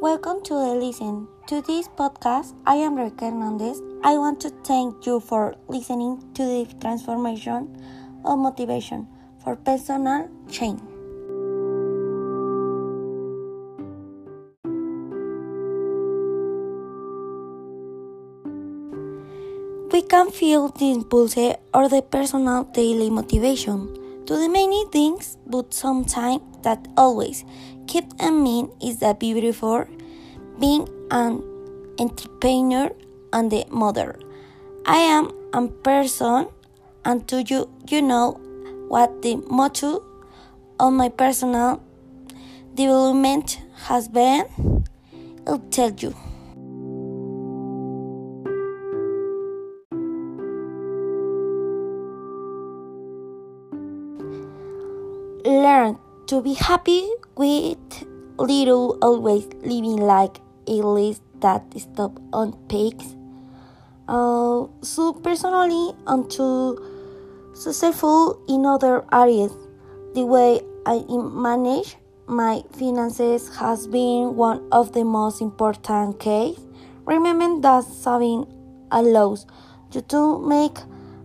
Welcome to the listen to this podcast. I am Rebeca Hernandez. I want to thank you for listening to the transformation of motivation for personal change. We can feel the impulse or the personal daily motivation to do many things, but sometimes that always keep in mind is the beautiful being an entrepreneur and a mother. I am a person, and to you, you know what the motto of my personal development has been. I'll tell you. Learn to be happy with little, always living like list that stop on peaks. Uh, so personally, and to successful in other areas. The way I manage my finances has been one of the most important keys. Remember that saving allows you to make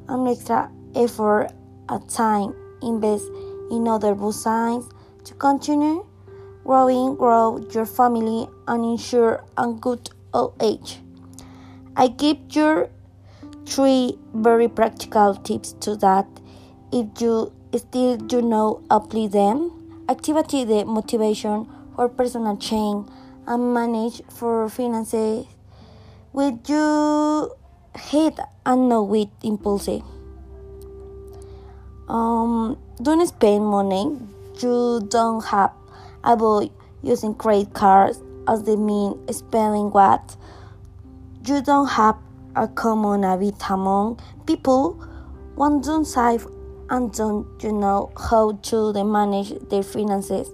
an extra effort at time, invest in other besides to continue growing, grow your family, and ensure a good old age. I give you three very practical tips to that. If you still do not apply them, activate the motivation for personal change and manage for finances with your head and not with impulse. Um, don't spend money you don't have. Avoid using credit cards as the mean spending what you don't have a common habit among people one don't save and don't you know how to manage their finances.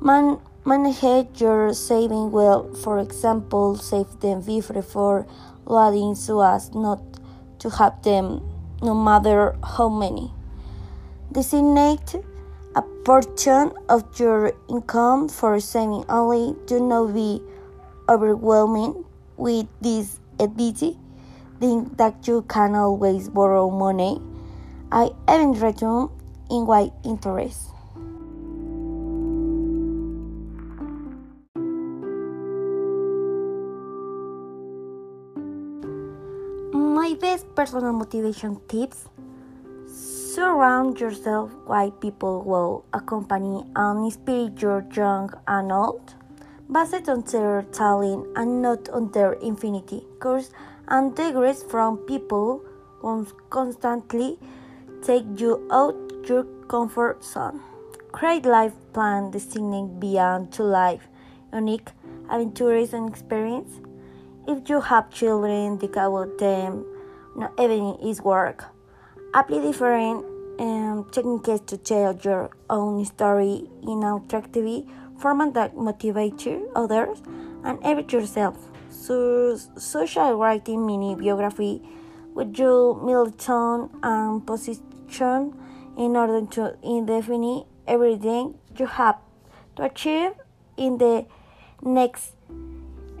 Man, manage your saving well. For example, save them before loading so as not to have them no matter how many. Designate a portion of your income for saving only. Do not be overwhelming with this ability. Think that you can always borrow money. I even return in white interest. My best personal motivation tips Surround yourself with people who will accompany and inspire your young and old, based on their talent and not on their infinity course and degrees from people who constantly take you out your comfort zone. Create life plan designed beyond to life, unique, adventures and experience. If you have children, think them. Not everything is work Apply different um, techniques to tell your own story in an attractive format that motivates you others and even yourself. So, social writing mini biography with your milestone and position in order to define everything you have to achieve in the next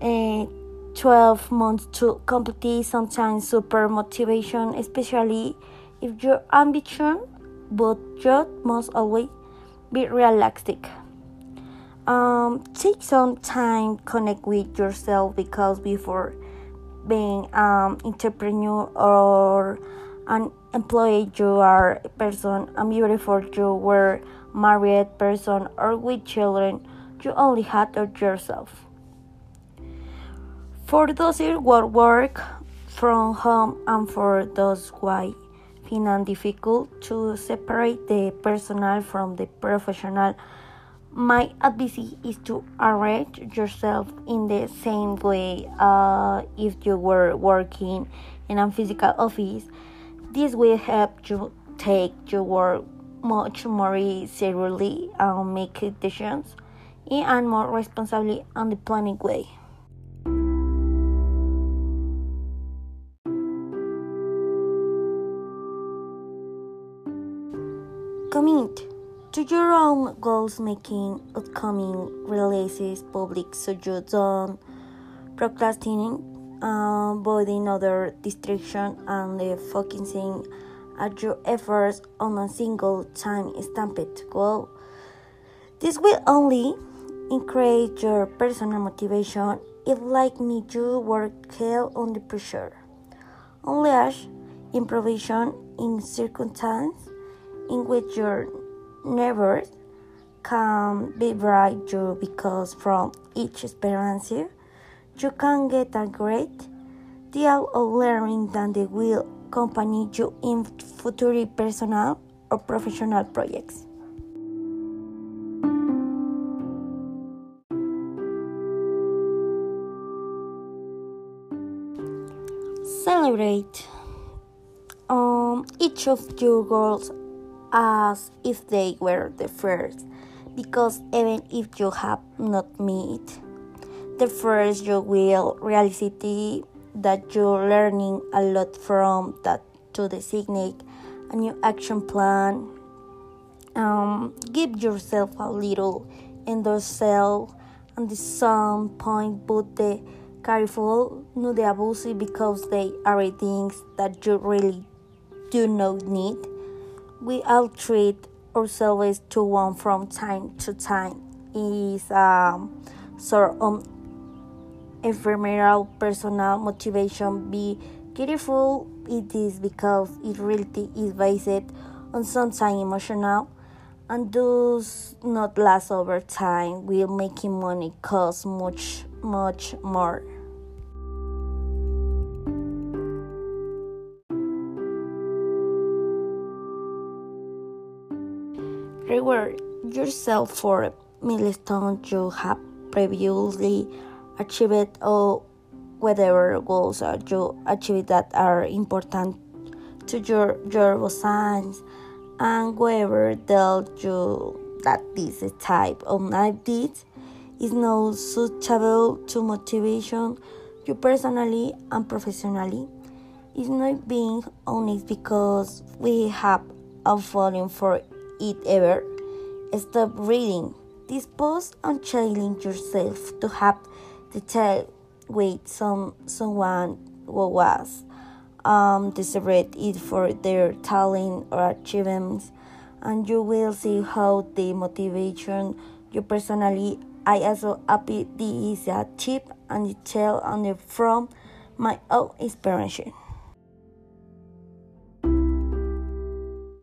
uh, 12 months to complete sometimes super motivation especially if your ambition, but you must always be realistic. Um, take some time connect with yourself because before being an entrepreneur or an employee you are a person and beautiful you were married person or with children you only had yourself for those who work from home and for those who find difficult to separate the personal from the professional, my advice is to arrange yourself in the same way uh, if you were working in a physical office. This will help you take your work much more seriously and make decisions in a more responsibly and the planning way. Commit. To your own goals making upcoming releases public so you don't procrastinating uh, avoiding other distraction and focusing at your efforts on a single time stamped goal this will only increase your personal motivation if like me you work hell under pressure. Only as improvisation in circumstances in which your neighbors can be bright you because from each experience you can get a great deal of learning that will accompany you in future personal or professional projects. Celebrate um, each of your goals as if they were the first, because even if you have not met the first, you will reality that you're learning a lot from that to designate a new action plan. Um, give yourself a little in yourself and the some point but the careful not the abusive because they are things that you really do not need we all treat ourselves to one from time to time. Is um, sort of ephemeral personal motivation be careful it is because it really is based on something emotional. And does not last over time will making money cost much much more reward yourself for milestones you have previously achieved or whatever goals you achieved that are important to your your science and whoever tells you that this type of deeds is not suitable to motivation you personally and professionally. Is not being honest because we have a falling for it ever. Stop reading this post and challenge yourself to have the tell with some someone who was um, deserved it for their talent or achievements, and you will see how the motivation you personally. I also happy this is a tip and detail on the from my own experience.